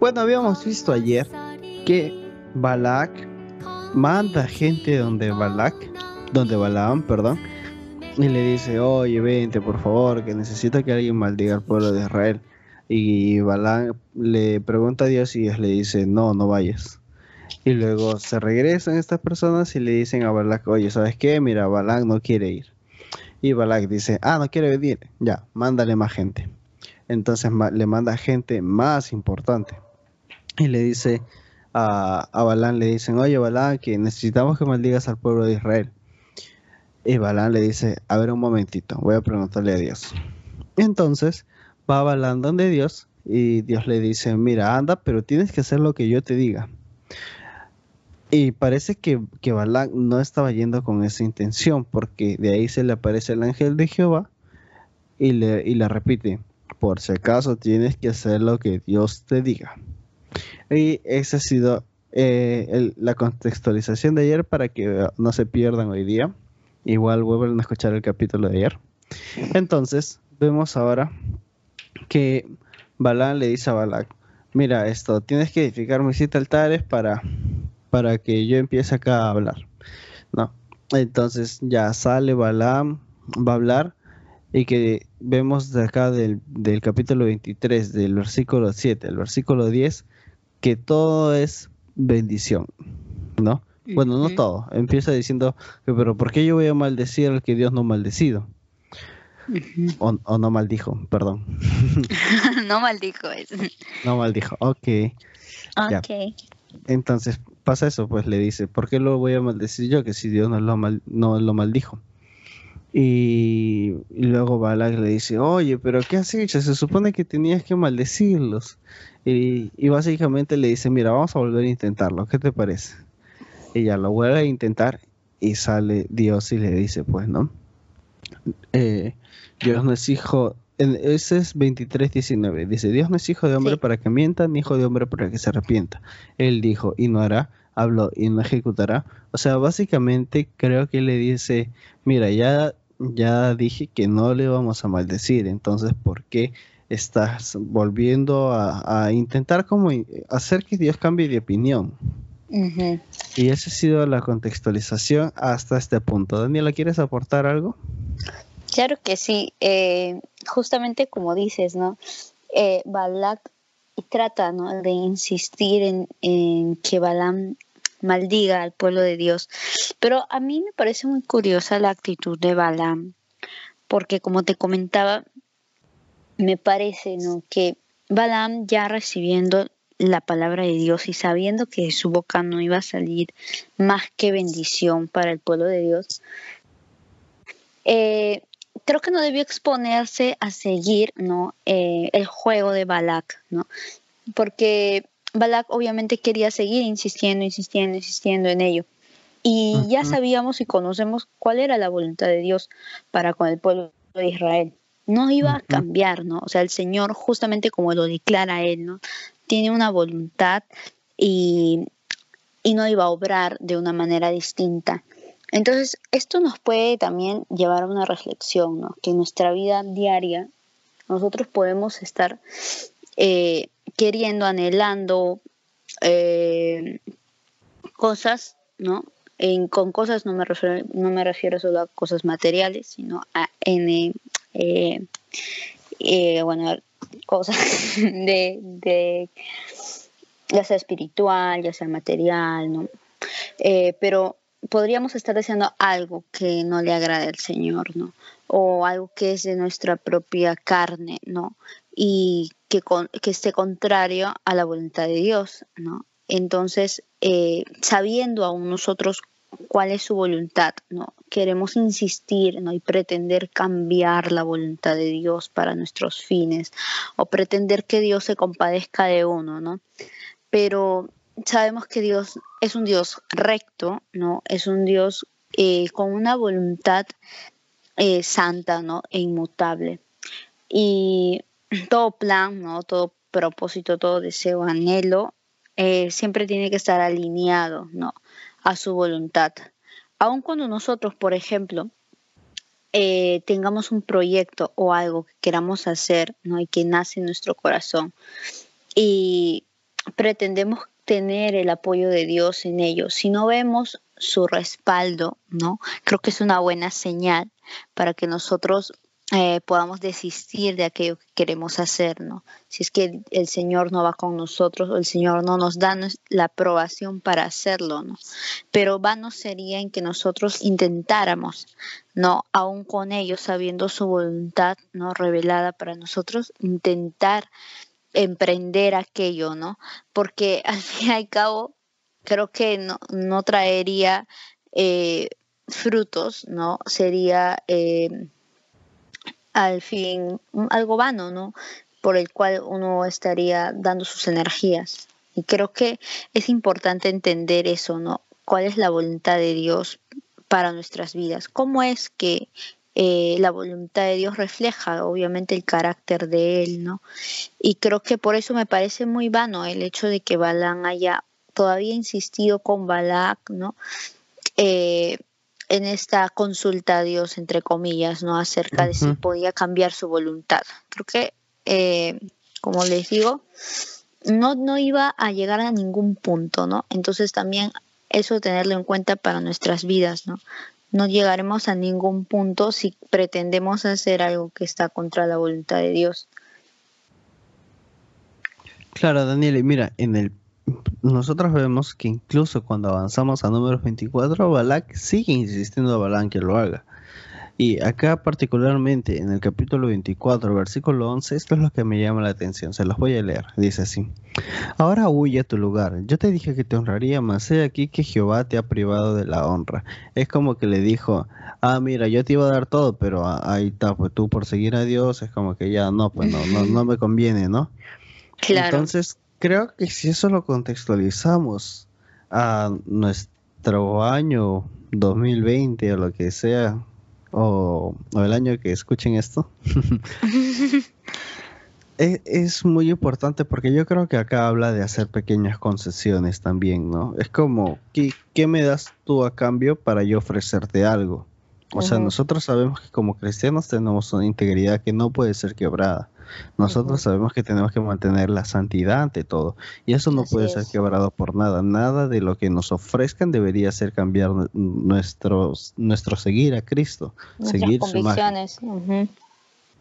Bueno, habíamos visto ayer que Balak manda gente donde Balak, donde Balaam, perdón, y le dice, oye, vente por favor, que necesito que alguien maldiga al pueblo de Israel. Y Balaam le pregunta a Dios y Dios le dice, no, no vayas. Y luego se regresan estas personas y le dicen a Balak, oye, ¿sabes qué? Mira, Balak no quiere ir. Y Balak dice, ah, no quiere venir, ya, mándale más gente. Entonces le manda gente más importante. Y le dice a, Balán, le dicen, oye Balán, que necesitamos que maldigas al pueblo de Israel. Y Balán le dice, a ver un momentito, voy a preguntarle a Dios. Entonces va Balán donde Dios y Dios le dice, mira, anda, pero tienes que hacer lo que yo te diga. Y parece que, que Balán no estaba yendo con esa intención, porque de ahí se le aparece el ángel de Jehová y le, y le repite, por si acaso tienes que hacer lo que Dios te diga. Y esa ha sido eh, la contextualización de ayer para que no se pierdan hoy día. Igual vuelvan a escuchar el capítulo de ayer. Entonces, vemos ahora que Balán le dice a Balak, mira esto, tienes que edificar mis siete altares para, para que yo empiece acá a hablar. ¿no? Entonces ya sale Balaam, va a hablar y que vemos de acá del, del capítulo 23, del versículo 7 al versículo 10, que todo es bendición, ¿no? Bueno, no todo. Empieza diciendo que, pero ¿por qué yo voy a maldecir al que Dios no maldecido? o, no maldijo, perdón. no maldijo eso. No maldijo, ok. Ok. Entonces pasa eso, pues le dice, ¿por qué lo voy a maldecir yo? Que si Dios no lo, mal, no lo maldijo. Y, luego Balak le dice, oye, pero ¿qué has hecho? Se supone que tenías que maldecirlos. Y, y, básicamente le dice, mira, vamos a volver a intentarlo, ¿qué te parece? Ella lo vuelve a intentar y sale Dios y le dice, pues, ¿no? Eh, Dios no es hijo, ese es 23.19, dice, Dios no es hijo de hombre para que mienta, ni hijo de hombre para que se arrepienta. Él dijo, y no hará, habló y no ejecutará. O sea, básicamente creo que le dice, mira, ya ya dije que no le vamos a maldecir, entonces ¿por qué estás volviendo a, intentar como hacer que Dios cambie de opinión? Y esa ha sido la contextualización hasta este punto. Daniela, ¿quieres aportar algo? Claro que sí. Eh, justamente como dices, ¿no? Eh, Balak trata ¿no? de insistir en, en que Balam maldiga al pueblo de Dios. Pero a mí me parece muy curiosa la actitud de Balaam, porque como te comentaba, me parece ¿no? que Balaam ya recibiendo la palabra de Dios y sabiendo que su boca no iba a salir más que bendición para el pueblo de Dios, eh, creo que no debió exponerse a seguir ¿no? Eh, el juego de Balak, ¿no? porque Balak obviamente quería seguir insistiendo, insistiendo, insistiendo en ello. Y ya sabíamos y conocemos cuál era la voluntad de Dios para con el pueblo de Israel. No iba a cambiar, ¿no? O sea, el Señor, justamente como lo declara Él, ¿no? Tiene una voluntad y, y no iba a obrar de una manera distinta. Entonces, esto nos puede también llevar a una reflexión, ¿no? Que en nuestra vida diaria nosotros podemos estar eh, queriendo, anhelando eh, cosas, ¿no? En, con cosas no me, refiero, no me refiero solo a cosas materiales, sino a en, eh, eh, bueno, cosas de, de, ya sea espiritual, ya sea material, ¿no? pero podríamos estar deseando algo que no le agrade al Señor, ¿no? O algo que es de nuestra propia carne, ¿no? Y que, esté contrario a la voluntad de Dios, ¿no? Entonces, eh, sabiendo aún nosotros cuál es su voluntad, ¿no? Queremos insistir, ¿no? Y pretender cambiar la voluntad de Dios para nuestros fines, o pretender que Dios se compadezca de uno, ¿no? Pero sabemos que Dios es un Dios recto, ¿no? Es un Dios eh, con una voluntad eh, santa, ¿no? E inmutable. Y todo plan, ¿no? todo propósito, todo deseo, anhelo, eh, siempre tiene que estar alineado ¿no? a su voluntad. Aun cuando nosotros, por ejemplo, eh, tengamos un proyecto o algo que queramos hacer, ¿no? Y que nace en nuestro corazón y pretendemos tener el apoyo de Dios en ello. Si no vemos su respaldo, ¿no? Creo que es una buena señal para que nosotros eh, podamos desistir de aquello que queremos hacer, ¿no? Si es que el Señor no va con nosotros o el Señor no nos da la aprobación para hacerlo, ¿no? Pero vano sería en que nosotros intentáramos, ¿no? Aún con ellos, sabiendo su voluntad, ¿no? Revelada para nosotros, intentar emprender aquello, ¿no? Porque al fin y al cabo, creo que no, no traería eh, frutos, ¿no? Sería... Eh, al fin algo vano, ¿no? Por el cual uno estaría dando sus energías. Y creo que es importante entender eso, ¿no? ¿Cuál es la voluntad de Dios para nuestras vidas? ¿Cómo es que eh, la voluntad de Dios refleja obviamente el carácter de Él, ¿no? Y creo que por eso me parece muy vano el hecho de que Balán haya todavía insistido con Balak, ¿no? Eh, en esta consulta a Dios, entre comillas, ¿no? Acerca de si podía cambiar su voluntad. Creo que, eh, como les digo, no, no iba a llegar a ningún punto, ¿no? Entonces también eso tenerlo en cuenta para nuestras vidas, ¿no? No llegaremos a ningún punto si pretendemos hacer algo que está contra la voluntad de Dios. Claro, Daniel, mira, en el nosotros vemos que incluso cuando avanzamos a números 24, Balak sigue insistiendo a Balán que lo haga. Y acá particularmente en el capítulo 24, versículo 11, esto es lo que me llama la atención, se los voy a leer. Dice así, ahora huye a tu lugar, yo te dije que te honraría, mas he aquí que Jehová te ha privado de la honra. Es como que le dijo, ah, mira, yo te iba a dar todo, pero ahí está, pues tú por seguir a Dios es como que ya no, pues no, no, no me conviene, ¿no? Claro. Entonces, creo que si eso lo contextualizamos a nuestro año 2020 o lo que sea, o, el año que escuchen esto, e, es, muy importante porque yo creo que acá habla de hacer pequeñas concesiones también, ¿no? Es como, ¿qué, qué me das tú a cambio para yo ofrecerte algo? O sea, nosotros sabemos que como cristianos tenemos una integridad que no puede ser quebrada. Nosotros sabemos que tenemos que mantener la santidad ante todo. Y eso no puede ser quebrado por nada. Nada de lo que nos ofrezcan debería ser cambiar nuestro, nuestro seguir a Cristo. seguir convicciones.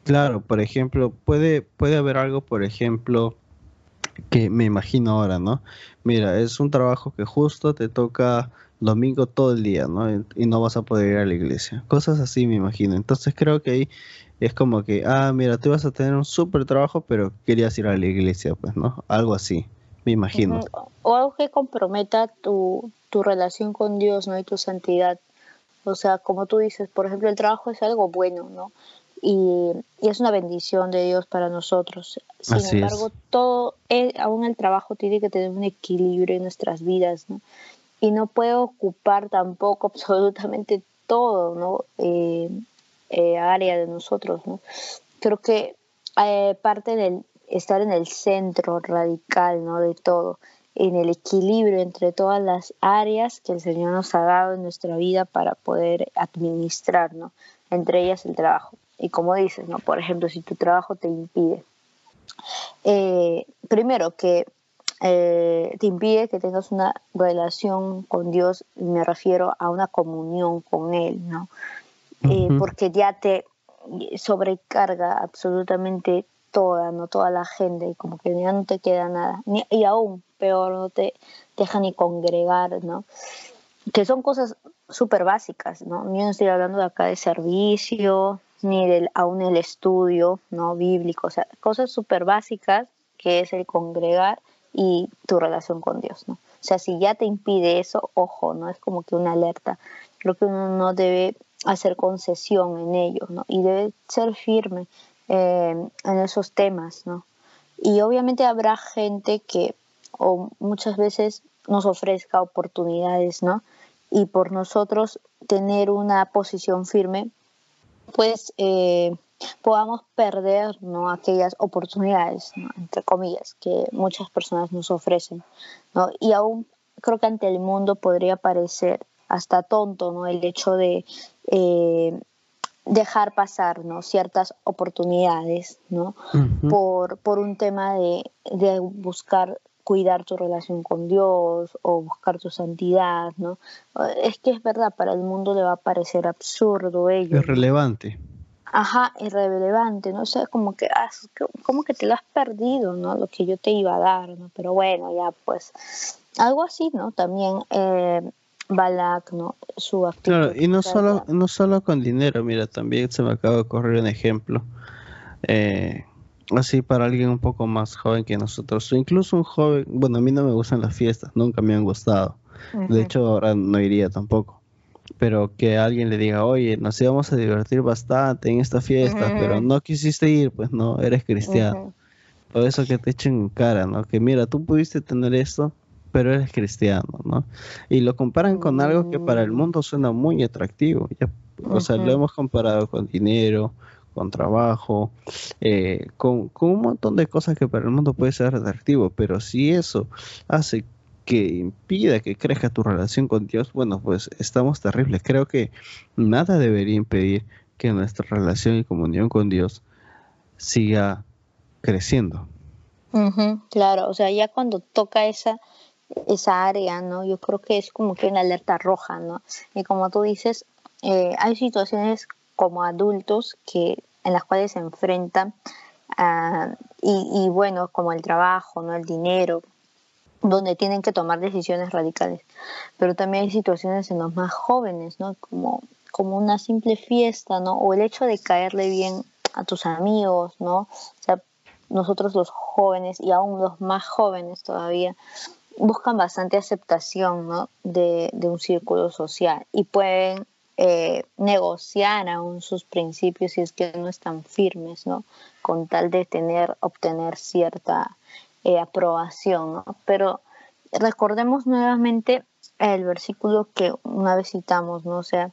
Claro, por ejemplo, puede, puede haber algo, por ejemplo, que me imagino ahora, ¿no? Mira, es un trabajo que justo te toca domingo todo el día, ¿no? Y no vas a poder ir a la iglesia. Cosas así me imagino. Entonces creo que ahí es como que, ah, mira, tú vas a tener un súper trabajo, pero querías ir a la iglesia, pues, ¿no? Algo así, me imagino. O algo que comprometa tu, tu relación con Dios, ¿no? Y tu santidad. O sea, como tú dices, por ejemplo, el trabajo es algo bueno, ¿no? Y, y es una bendición de Dios para nosotros. Sin embargo, todo, aún el trabajo tiene que tener un equilibrio en nuestras vidas, ¿no? Y no puede ocupar tampoco absolutamente todo, ¿no? Eh, eh, área de nosotros. ¿no? Creo que eh, parte del estar en el centro radical ¿no? de todo, en el equilibrio entre todas las áreas que el Señor nos ha dado en nuestra vida para poder administrar, ¿no? entre ellas el trabajo. Y como dices, ¿no? por ejemplo, si tu trabajo te impide, primero que te impide que tengas una relación con Dios, me refiero a una comunión con Él, ¿no? Eh, porque ya te sobrecarga absolutamente toda, no toda la gente, y como que ya no te queda nada, y aún peor, no te deja ni congregar, ¿no? Que son cosas súper básicas, ¿no? Yo no estoy hablando de acá de servicio, ni del aún el estudio, ¿no? Bíblico, o sea, cosas súper básicas que es el congregar y tu relación con Dios, ¿no? O sea, si ya te impide eso, ojo, ¿no? Es como que una alerta. Creo que uno no debe hacer concesión en ello, ¿no? Y debe ser firme eh, en esos temas, ¿no? Y obviamente habrá gente que o muchas veces nos ofrezca oportunidades, ¿no? Y por nosotros tener una posición firme, pues eh, podamos perder, ¿no? Aquellas oportunidades, entre comillas, que muchas personas nos ofrecen, ¿no? Y aún creo que ante el mundo podría parecer hasta tonto, ¿no? El hecho de eh, dejar pasar ¿no? ciertas oportunidades ¿no? por, por un tema de, de buscar cuidar tu relación con Dios o buscar tu santidad, ¿no? Es que es verdad, para el mundo le va a parecer absurdo ello. Irrelevante. Ajá, irrelevante, ¿no? O sea, como que, ah, como que te lo has perdido, ¿no? Lo que yo te iba a dar, ¿no? Pero bueno, ya pues, algo así, ¿no? También eh, Balak, ¿no? Su actitud. Claro, y no solo, no solo con dinero, mira, también se me acaba de ocurrir un ejemplo. Eh, así para alguien un poco más joven que nosotros, o incluso un joven, bueno, a mí no me gustan las fiestas, nunca me han gustado. De hecho, ahora no iría tampoco. Pero que alguien le diga, oye, nos íbamos a divertir bastante en esta fiesta, pero no quisiste ir, pues no, eres cristiano. Por eso que te echen en cara, ¿no? Que mira, tú pudiste tener esto, pero eres cristiano, ¿no? Y lo comparan con algo que para el mm. mundo suena muy atractivo. o sea, lo hemos comparado con dinero, con trabajo, eh, con, un montón de cosas que para el mundo puede ser atractivo, pero si eso hace que impida que crezca tu relación con Dios, bueno, pues estamos terribles. Creo que nada debería impedir que nuestra relación y comunión con Dios siga creciendo. claro, o sea, ya cuando toca esa, esa área, ¿no? Yo creo que es como que una alerta roja, ¿no? Y como tú dices, eh, hay situaciones como adultos que en las cuales se enfrentan ah, y, bueno como el trabajo no el dinero donde tienen que tomar decisiones radicales pero también hay situaciones en los más jóvenes no como como una simple fiesta no o el hecho de caerle bien a tus amigos no o sea nosotros los jóvenes y aún los más jóvenes todavía buscan bastante aceptación ¿no? de, de un círculo social y pueden eh, negociar aún sus principios si es que no están firmes, ¿no? Con tal de tener, obtener cierta eh, aprobación, ¿no? Pero recordemos nuevamente el versículo que una vez citamos, ¿no? O sea,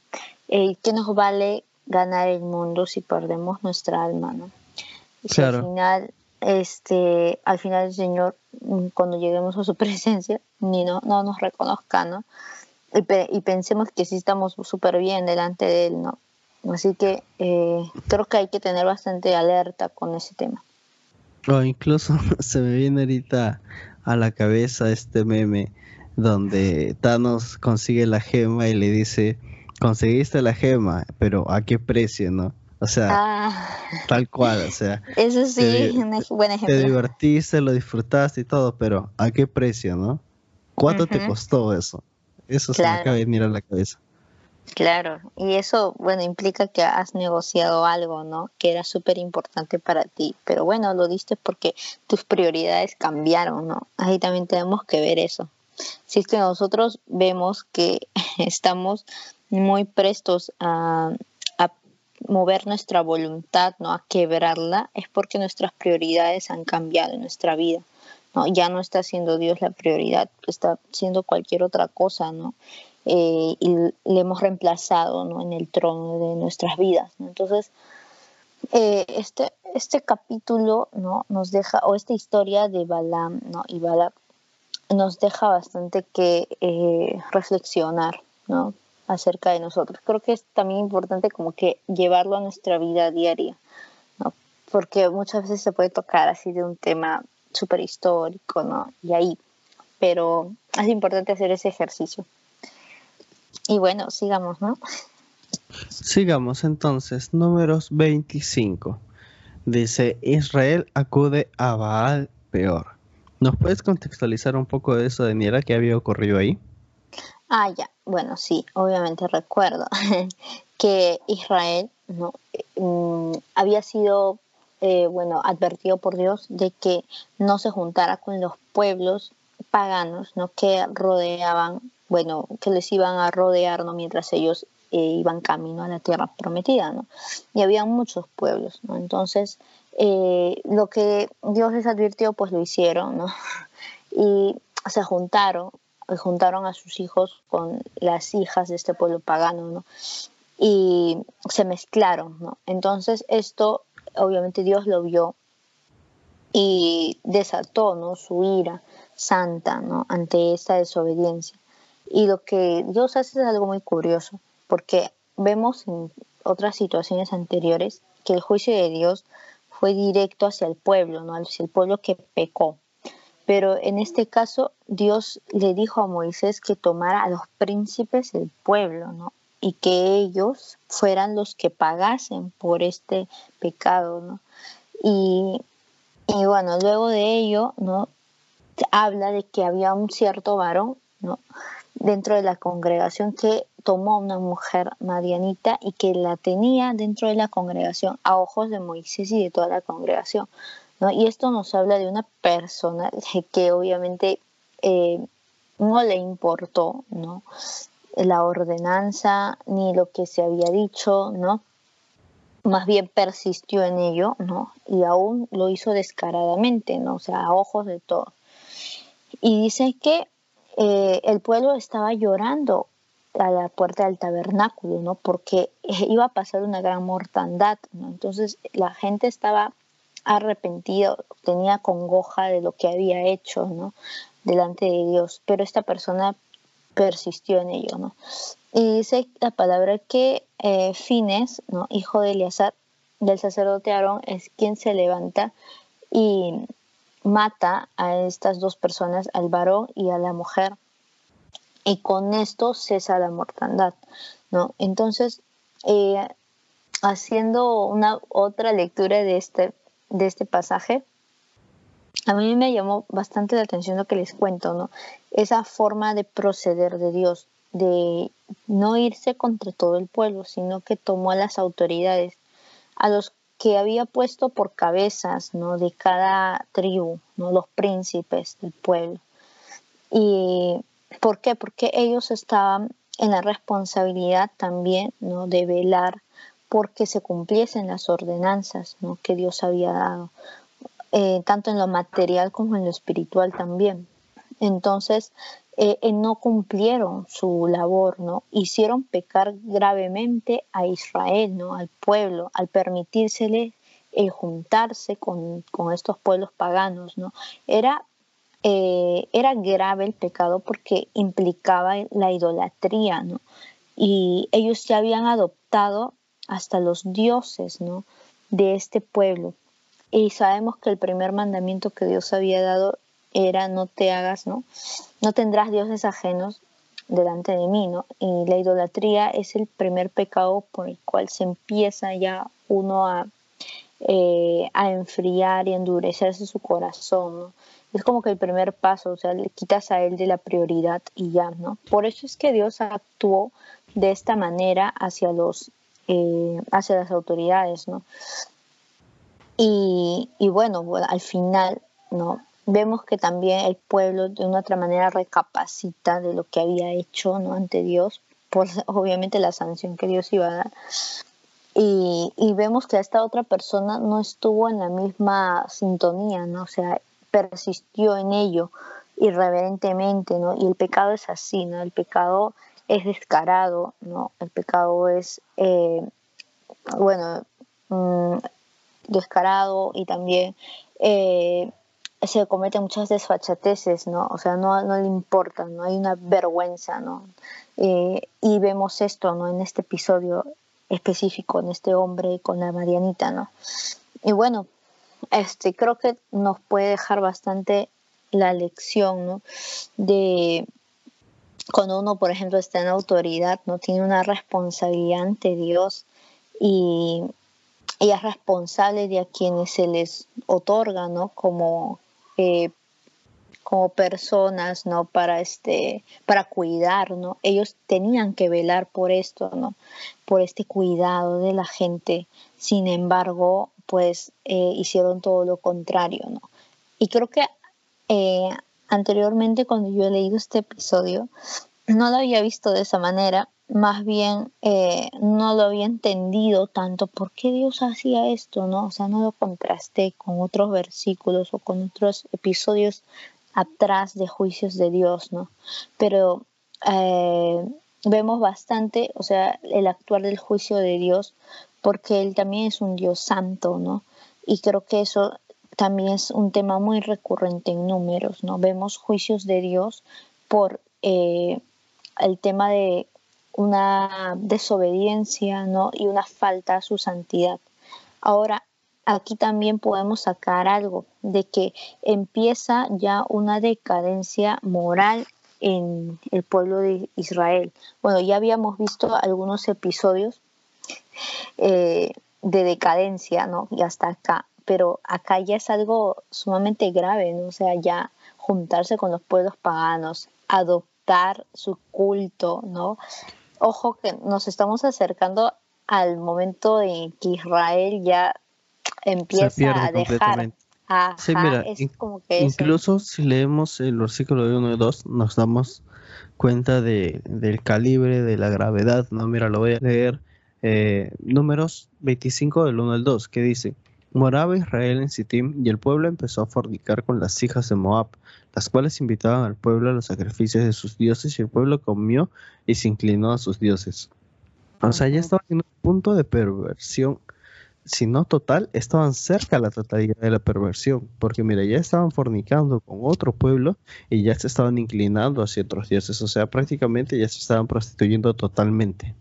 eh, ¿qué nos vale ganar el mundo si perdemos nuestra alma, ¿no? Si al final, este, al final el Señor, mm, cuando lleguemos a su presencia, ni no, no nos reconozca, ¿no? y, pensemos que sí estamos súper bien delante de él, ¿no? Así que eh, creo que hay que tener bastante alerta con ese tema. O incluso se me viene ahorita a la cabeza este meme donde Thanos consigue la gema y le dice, conseguiste la gema, pero ¿a qué precio, no? O sea, ah. tal cual, o sea. Eso sí, es un buen ejemplo. Te divertiste, lo disfrutaste y todo, pero ¿a qué precio, no? ¿Cuánto te costó eso? Eso se me acaba de venir a la cabeza. Claro, y eso, bueno, implica que has negociado algo, ¿no? Que era súper importante para ti, pero bueno, lo diste porque tus prioridades cambiaron, ¿no? Ahí también tenemos que ver eso. Si es que nosotros vemos que estamos muy prestos a, a mover nuestra voluntad, ¿no? A quebrarla, es porque nuestras prioridades han cambiado en nuestra vida. ¿no? Ya no está siendo Dios la prioridad, está siendo cualquier otra cosa, ¿no? Eh, y le hemos reemplazado ¿no? en el trono de nuestras vidas. Entonces, eh, este, este capítulo ¿no? nos deja, o esta historia de Balaam ¿no? y Balak nos deja bastante que eh, reflexionar ¿no? acerca de nosotros. Creo que es también importante como que llevarlo a nuestra vida diaria, ¿no? porque muchas veces se puede tocar así de un tema súper histórico, ¿no? Y ahí, pero es importante hacer ese ejercicio. Y bueno, sigamos, ¿no? Sigamos entonces, números 25. Dice, Israel acude a Baal peor. ¿Nos puedes contextualizar un poco de eso de Niera que había ocurrido ahí? Ah, ya. Bueno, sí, obviamente recuerdo que Israel ¿no? Mm, había sido eh, bueno, advertido por Dios de que no se juntara con los pueblos paganos, ¿no? Que rodeaban, bueno, que les iban a rodear, ¿no? Mientras ellos eh, iban camino a la tierra prometida, ¿no? Y había muchos pueblos, ¿no? Entonces, eh, lo que Dios les advirtió, pues lo hicieron, ¿no? Y se juntaron, juntaron a sus hijos con las hijas de este pueblo pagano, ¿no? Y se mezclaron, ¿no? Entonces, esto obviamente Dios lo vio y desató ¿no? su ira santa ¿no? ante esta desobediencia. Y lo que Dios hace es algo muy curioso, porque vemos, otras situaciones anteriores que el juicio de Dios fue directo hacia el pueblo, ¿no? hacia el pueblo que pecó. Pero en este caso Dios le dijo a Moisés que tomara a los príncipes del pueblo, ¿no? Y que ellos fueran los que pagasen por este pecado, ¿no? Y, y bueno, luego de ello, ¿no? Habla de que había un cierto varón, ¿no? Dentro de la congregación que tomó una mujer madianita y que la tenía dentro de la congregación a ojos de Moisés y de toda la congregación. ¿no? Y esto nos habla de una persona que obviamente eh, no le importó ¿no? la ordenanza ni lo que se había dicho, ¿no? más bien persistió en ello, ¿no? Y aún lo hizo descaradamente, ¿no? O sea, a ojos de todos. Y dice que eh, el pueblo estaba llorando a la puerta del tabernáculo, ¿no? Porque iba a pasar una gran mortandad, ¿no? Entonces la gente estaba arrepentida, tenía congoja de lo que había hecho, ¿no? Delante de Dios, pero esta persona persistió en ello, ¿no? Y dice la palabra que eh, Fines, ¿no? Hijo de Eleazar, del sacerdote Aarón, es quien se levanta y mata a estas dos personas, al varón y a la mujer, y con esto cesa la mortandad, ¿no? Entonces, eh, haciendo una otra lectura de este, de este pasaje, a mí me llamó bastante la atención lo que les cuento, ¿no? Esa forma de proceder de Dios, de no irse contra todo el pueblo, sino que tomó a las autoridades, a los que había puesto por cabezas, ¿no? De cada tribu, ¿no? Los príncipes del pueblo. Y ¿Por qué? Porque ellos estaban en la responsabilidad también ¿no? de velar porque se cumpliesen las ordenanzas ¿no? que Dios había dado, eh, tanto en lo material como en lo espiritual también. Entonces, eh, eh, no cumplieron su labor, ¿no? Hicieron pecar gravemente a Israel, ¿no? Al pueblo, al permitírsele el juntarse con, con estos pueblos paganos, ¿no? Era eh, era grave el pecado porque implicaba la idolatría, ¿no? Y ellos ya habían adoptado hasta los dioses, ¿no? De este pueblo. Y sabemos que el primer mandamiento que Dios había dado era no te hagas, ¿no? No tendrás dioses ajenos delante de mí, ¿no? Y la idolatría es el primer pecado por el cual se empieza ya uno a, eh, a enfriar y endurecerse su corazón, ¿no? es como que el primer paso, o sea, le quitas a él de la prioridad y ya, ¿no? Por eso es que Dios actuó de esta manera hacia los, eh, hacia las autoridades, ¿no? Y, bueno, al final, ¿no? Vemos que también el pueblo de una otra manera recapacita de lo que había hecho, ¿no? Ante Dios, por obviamente la sanción que Dios iba a dar. Y, y, vemos que esta otra persona no estuvo en la misma sintonía, ¿no? O sea, persistió en ello irreverentemente, ¿no? Y el pecado es así. El pecado es descarado, ¿no? El pecado es, eh, bueno, mm, descarado y también eh, se cometen muchas desfachateces, ¿no? O sea, no, no le importa, no hay una vergüenza, ¿no? Eh, y vemos esto, ¿no? En este episodio específico, en este hombre con la Marianita, ¿no? Y bueno, este, creo que nos puede dejar bastante la lección, ¿no? De cuando uno, por ejemplo, está en autoridad, no tiene una responsabilidad ante Dios y, es responsable de a quienes se les otorga, ¿no? Como, eh, como personas, ¿no? Para, este, para cuidar, ¿no? Ellos tenían que velar por esto, ¿no? Por este cuidado de la gente. Sin embargo, pues eh, hicieron todo lo contrario, ¿no? Y creo que eh, anteriormente cuando yo he leído este episodio, no lo había visto de esa manera, más bien eh, no lo había entendido tanto por qué Dios hacía esto, ¿no? O sea, no lo contrasté con otros versículos o con otros episodios atrás de juicios de Dios, ¿no? Pero vemos bastante, o sea, el actuar del juicio de Dios porque Él también es un Dios santo, ¿no? Y creo que eso también es un tema muy recurrente en números, ¿no? Vemos juicios de Dios por eh, el tema de una desobediencia, ¿no? Y una falta a su santidad. Ahora, aquí también podemos sacar algo de que empieza ya una decadencia moral en el pueblo de Israel. Bueno, ya habíamos visto algunos episodios eh, de decadencia, ¿no? Y hasta acá, pero acá ya es algo sumamente grave, ¿no? O sea, ya juntarse con los pueblos paganos, adoptar su culto, ¿no? Ojo que nos estamos acercando al momento en que Israel ya empieza a dejar sí, mira, incluso si leemos el versículo 1 y 2, nos damos cuenta de, del calibre, de la gravedad. No, mira, lo voy a leer. Eh, números 25 del 1 al 2, que dice, moraba Israel en Sittim y el pueblo empezó a fornicar con las hijas de Moab, las cuales invitaban al pueblo a los sacrificios de sus dioses y el pueblo comió y se inclinó a sus dioses. O sea, ya estaba en un punto de perversión si no total, estaban cerca a la totalidad de la perversión, porque mira, ya estaban fornicando con otro pueblo y ya se estaban inclinando hacia otros dioses, o sea, prácticamente ya se estaban prostituyendo totalmente.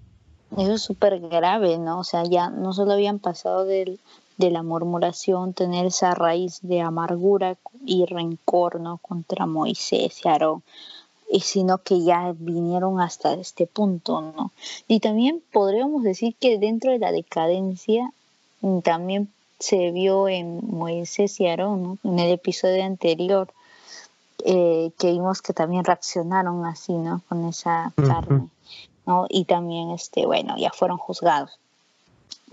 Eso es súper grave, ¿no? O sea, ya no solo habían pasado del, de la murmuración, tener esa raíz de amargura y rencor, ¿no? Contra Moisés y Aarón, y sino que ya vinieron hasta este punto, ¿no? Y también podríamos decir que dentro de la decadencia también se vio en Moisés y Aarón, en el episodio anterior, eh, que vimos que también reaccionaron así, ¿no? Con esa carne, ¿no? Y también, este, bueno, ya fueron juzgados.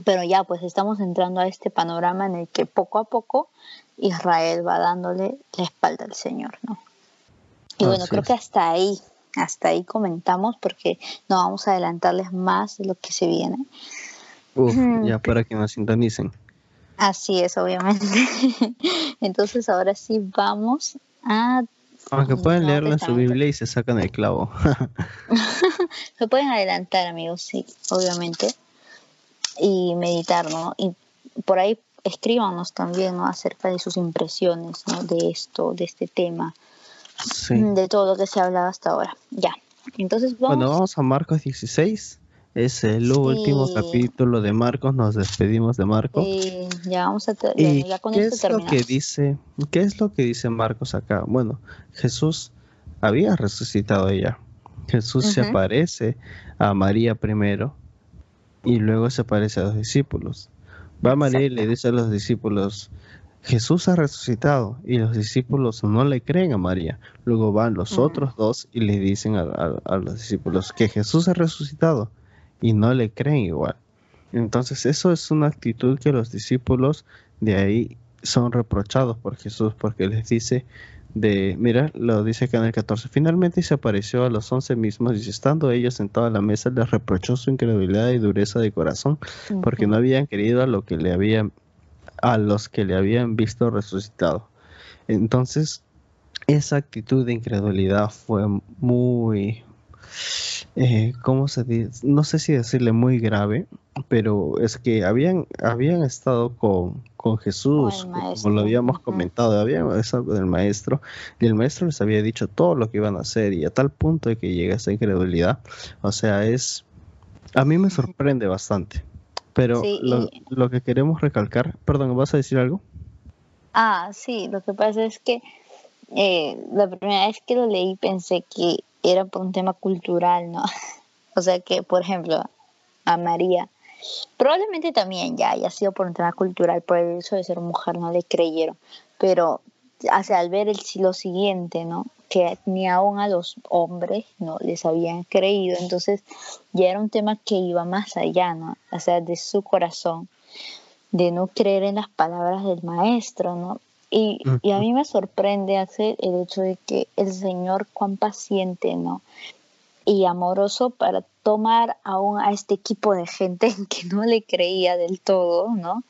Pero ya, pues estamos entrando a este panorama en el que poco a poco Israel va dándole la espalda al Señor, ¿no? Y bueno, creo que hasta ahí, hasta ahí comentamos porque no vamos a adelantarles más de lo que se viene. Uf, ya para que nos sintonicen. Así es, obviamente. Entonces ahora sí vamos a... Aunque pueden leerlo en su Biblia y se sacan el clavo. se pueden adelantar, amigos, sí, obviamente. Y meditar, ¿no? Y por ahí escríbanos también, ¿no? Acerca de sus impresiones, ¿no? De esto, de este tema. Sí. De todo lo que se ha hablado hasta ahora. Ya. Entonces vamos... Bueno, vamos a Marcos 16 es el último capítulo de Marcos, nos despedimos de Marcos. Sí, ya vamos a ya con ¿qué es lo que dice, ¿Qué es lo que dice Marcos acá? Bueno, Jesús había resucitado ella. Jesús se aparece a María primero y luego se aparece a los discípulos. Va María y le dice a los discípulos, Jesús ha resucitado y los discípulos no le creen a María. Luego van los otros dos y le dicen a los discípulos que Jesús ha resucitado y no le creen igual. Entonces eso es una actitud que los discípulos de ahí son reprochados por Jesús porque les dice de, mira, lo dice acá en el 14, finalmente se apareció a los once mismos y estando ellos sentados a la mesa les reprochó su incredulidad y dureza de corazón porque no habían querido a lo que le habían a los que le habían visto resucitado. Entonces, esa actitud de incredulidad fue muy, eh, ¿cómo se dice? No sé si decirle muy grave, pero es que habían, habían estado con, con Jesús, como lo habíamos comentado, habían estado con el maestro, y el maestro les había dicho todo lo que iban a hacer, y a tal punto de que llega esa incredulidad. O sea, es. A mí me sorprende bastante. Pero lo, lo que queremos recalcar, perdón, ¿vas a decir algo? Ah, sí, lo que pasa es que eh, la primera vez que lo leí pensé que era por un tema cultural, ¿no? O sea que, por ejemplo, a María, probablemente también ya haya sido por un tema cultural, por el hecho de ser mujer, no le creyeron, pero hace al ver el, lo siguiente, ¿no? Que ni aún a los hombres no les habían creído, entonces ya era un tema que iba más allá, ¿no? O sea, de su corazón, de no creer en las palabras del maestro, ¿no? Y, a mí me sorprende hacer el hecho de que el Señor cuán paciente, ¿no? Y amoroso para tomar aún a este equipo de gente que no le creía del todo, ¿no?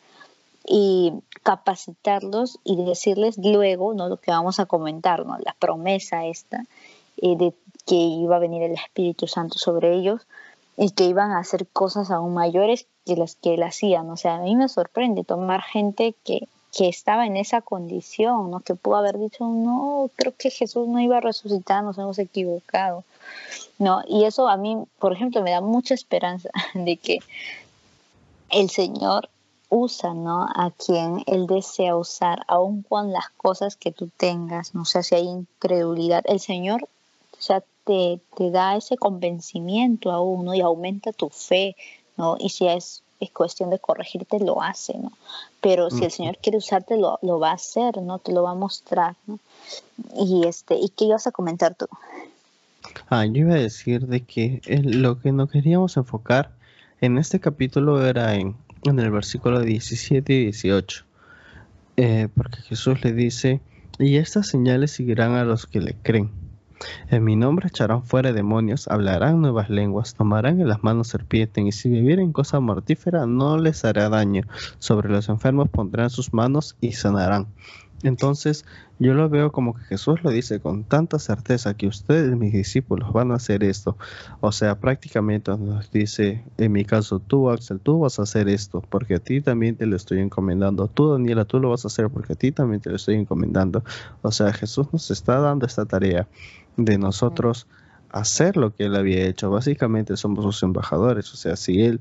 Y capacitarlos y decirles luego, ¿no? Lo que vamos a comentar, ¿no? La promesa esta eh, de que iba a venir el Espíritu Santo sobre ellos y que iban a hacer cosas aún mayores que las que él hacía, O sea, a mí me sorprende tomar gente que que estaba en esa condición, ¿no? que pudo haber dicho, no, creo que Jesús no iba a resucitar, nos hemos equivocado. ¿No? Y eso a mí, por ejemplo, me da mucha esperanza de que el Señor usa, ¿no? A quien Él desea usar, aun con las cosas que tú tengas, no sé si hay incredulidad, el Señor ya te, te da ese convencimiento a uno y aumenta tu fe, ¿no? Y si es, es cuestión de corregirte, lo hace, ¿no? Pero si el Señor quiere usarte, lo, lo, va a hacer, ¿no? Te lo va a mostrar, ¿no? Y, este, ¿y qué ibas a comentar tú? Ah, yo iba a decir de que lo que no queríamos enfocar en este capítulo era en, en el versículo 17 y 18, eh, porque Jesús le dice, y estas señales seguirán a los que le creen. En mi nombre echarán fuera demonios, hablarán nuevas lenguas, tomarán en las manos serpientes, y si bebieren cosa mortífera no les hará daño. Sobre los enfermos pondrán sus manos y sanarán. Entonces, yo lo veo como que Jesús lo dice con tanta certeza que ustedes, mis discípulos, van a hacer esto. O sea, prácticamente nos dice, en mi caso, tú, Axel, tú vas a hacer esto, porque a ti también te lo estoy encomendando. Tú, Daniela, tú lo vas a hacer porque a ti también te lo estoy encomendando. O sea, Jesús nos está dando esta tarea de nosotros hacer lo que él había hecho. Básicamente somos sus embajadores. O sea, si él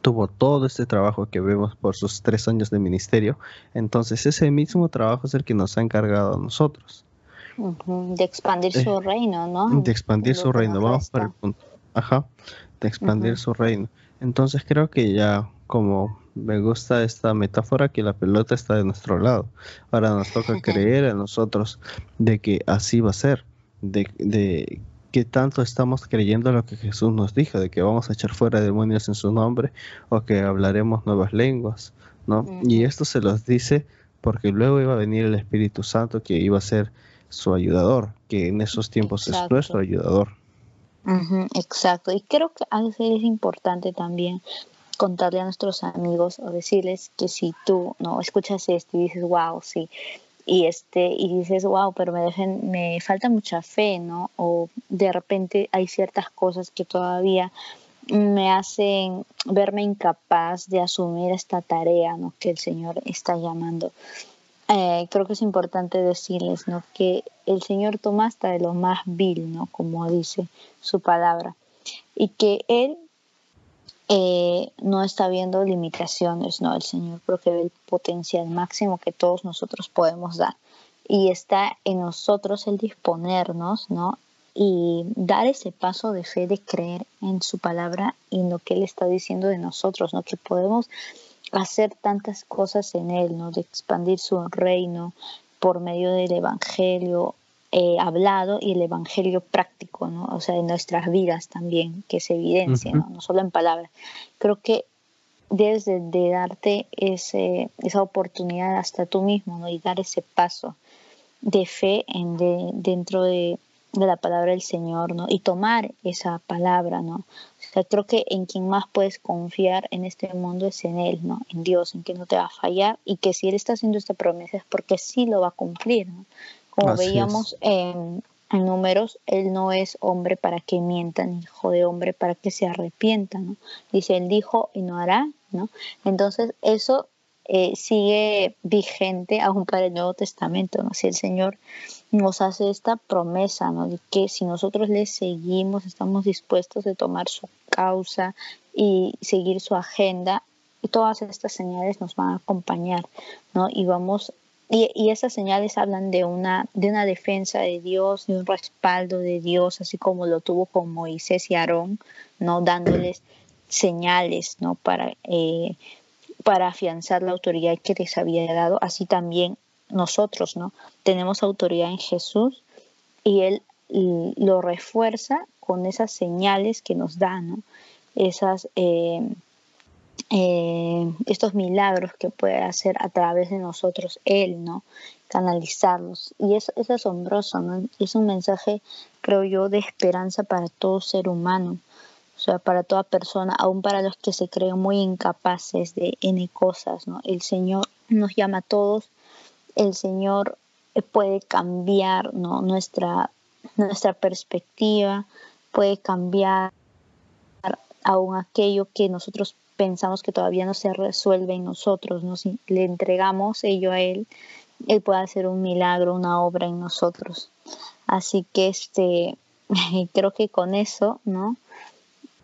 tuvo todo este trabajo que vemos por sus tres años de ministerio, entonces ese mismo trabajo es el que nos ha encargado a nosotros. De expandir su eh, reino, ¿no? De expandir su reino, vamos para el punto. Ajá, de expandir su reino. Entonces creo que ya como me gusta esta metáfora que la pelota está de nuestro lado. Ahora nos toca creer a nosotros de que así va a ser, de, de que tanto estamos creyendo lo que Jesús nos dijo, de que vamos a echar fuera demonios en su nombre o que hablaremos nuevas lenguas, ¿no? Y esto se los dice porque luego iba a venir el Espíritu Santo que iba a ser su ayudador, que en esos tiempos es nuestro ayudador. exacto, y creo que a veces es importante también contarle a nuestros amigos o decirles que si tú no escuchas esto y dices, wow, sí, y este y dices wow pero me falta mucha fe no o de repente hay ciertas cosas que todavía me hacen verme incapaz de asumir esta tarea ¿no? que el Señor está llamando. Eh, creo que es importante decirles ¿no? que el Señor toma hasta de lo más vil, ¿no? como dice su palabra, y que Él eh, no está viendo limitaciones, ¿no? El Señor creo que ve el potencial máximo que todos nosotros podemos dar. Y está en nosotros el disponernos, ¿no? Y dar ese paso de fe, de creer en su palabra y en lo que Él está diciendo de nosotros, ¿no? Que podemos hacer tantas cosas en Él, ¿no? De expandir su reino por medio del Evangelio, eh, hablado y el evangelio práctico, ¿no? O sea, en nuestras vidas también, que se evidencia, ¿no? ¿no? solo en palabras. Creo que debes de, darte ese, esa oportunidad hasta tú mismo, ¿no? Y dar ese paso de fe en de, dentro de, de, la palabra del Señor, ¿no? Y tomar esa palabra, ¿no? O sea, creo que en quien más puedes confiar en este mundo es en Él, ¿no? En Dios, en que no te va a fallar y que si Él está haciendo esta promesa es porque sí lo va a cumplir, ¿no? Como veíamos en, números, él no es hombre para que mienta, ni hijo de hombre para que se arrepienta, ¿no? Dice, él dijo y no hará, ¿no? Entonces, eso eh, sigue vigente aún para el Nuevo Testamento, ¿no? Si el Señor nos hace esta promesa, ¿no? De que si nosotros le seguimos, estamos dispuestos a tomar su causa y seguir su agenda, y todas estas señales nos van a acompañar, ¿no? Y vamos y, y, esas señales hablan de una, de una defensa de Dios, de un respaldo de Dios, así como lo tuvo con Moisés y Aarón, ¿no? dándoles señales ¿no? para, eh, para afianzar la autoridad que les había dado. Así también nosotros ¿no? tenemos autoridad en Jesús y Él lo refuerza con esas señales que nos da, ¿no? esas... Eh, eh, estos milagros que puede hacer a través de nosotros Él, ¿no? Canalizarlos. Y es, es asombroso, ¿no? Es un mensaje, creo yo, de esperanza para todo ser humano. O sea, para toda persona, aún para los que se creen muy incapaces de N cosas, ¿no? El Señor nos llama a todos, el Señor puede cambiar ¿no? nuestra, nuestra perspectiva, puede cambiar aún aquello que nosotros pensamos que todavía no se resuelve en nosotros, ¿no? si le entregamos ello a Él, Él puede hacer un milagro, una obra en nosotros. Así que este, creo que con eso, ¿no?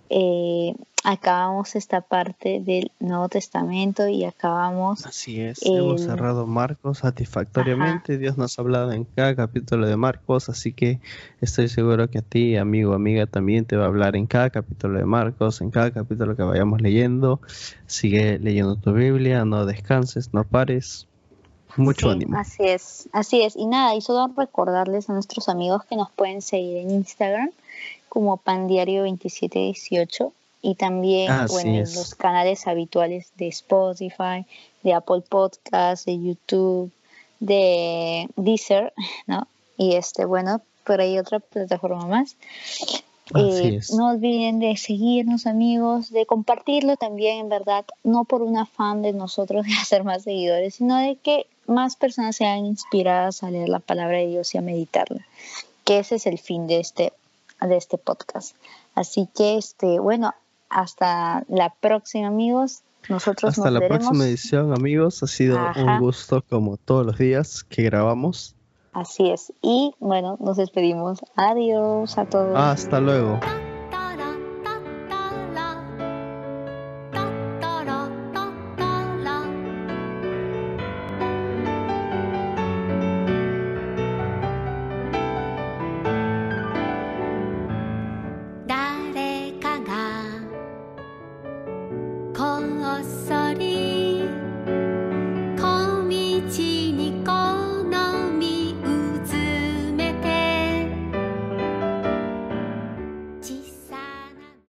Eh, acabamos esta parte del Nuevo Testamento y acabamos... Así es, hemos cerrado Marcos satisfactoriamente. Dios nos ha hablado en cada capítulo de Marcos, así que estoy seguro que a ti, amigo, amiga, también te va a hablar en cada capítulo de Marcos, en cada capítulo que vayamos leyendo. Sigue leyendo tu Biblia, no descanses, no pares. Mucho ánimo. Así es, así es. Y nada, y solo recordarles a nuestros amigos que nos pueden seguir en Instagram como pandiario2718 y también en los canales habituales de Spotify, de Apple Podcasts, de YouTube, de Deezer, ¿no? Y este, bueno, por ahí otra plataforma más. Eh, no olviden de seguirnos amigos, de compartirlo también, en verdad, no por un afán de nosotros de hacer más seguidores, sino de que más personas sean inspiradas a leer la palabra de Dios y a meditarla, que ese es el fin de este, de este podcast. Así que, este, bueno, hasta la próxima, amigos. Nosotros Hasta la próxima edición, amigos. Ha sido un gusto como todos los días que grabamos. Así es. Y bueno, nos despedimos. Adiós a todos. Hasta luego.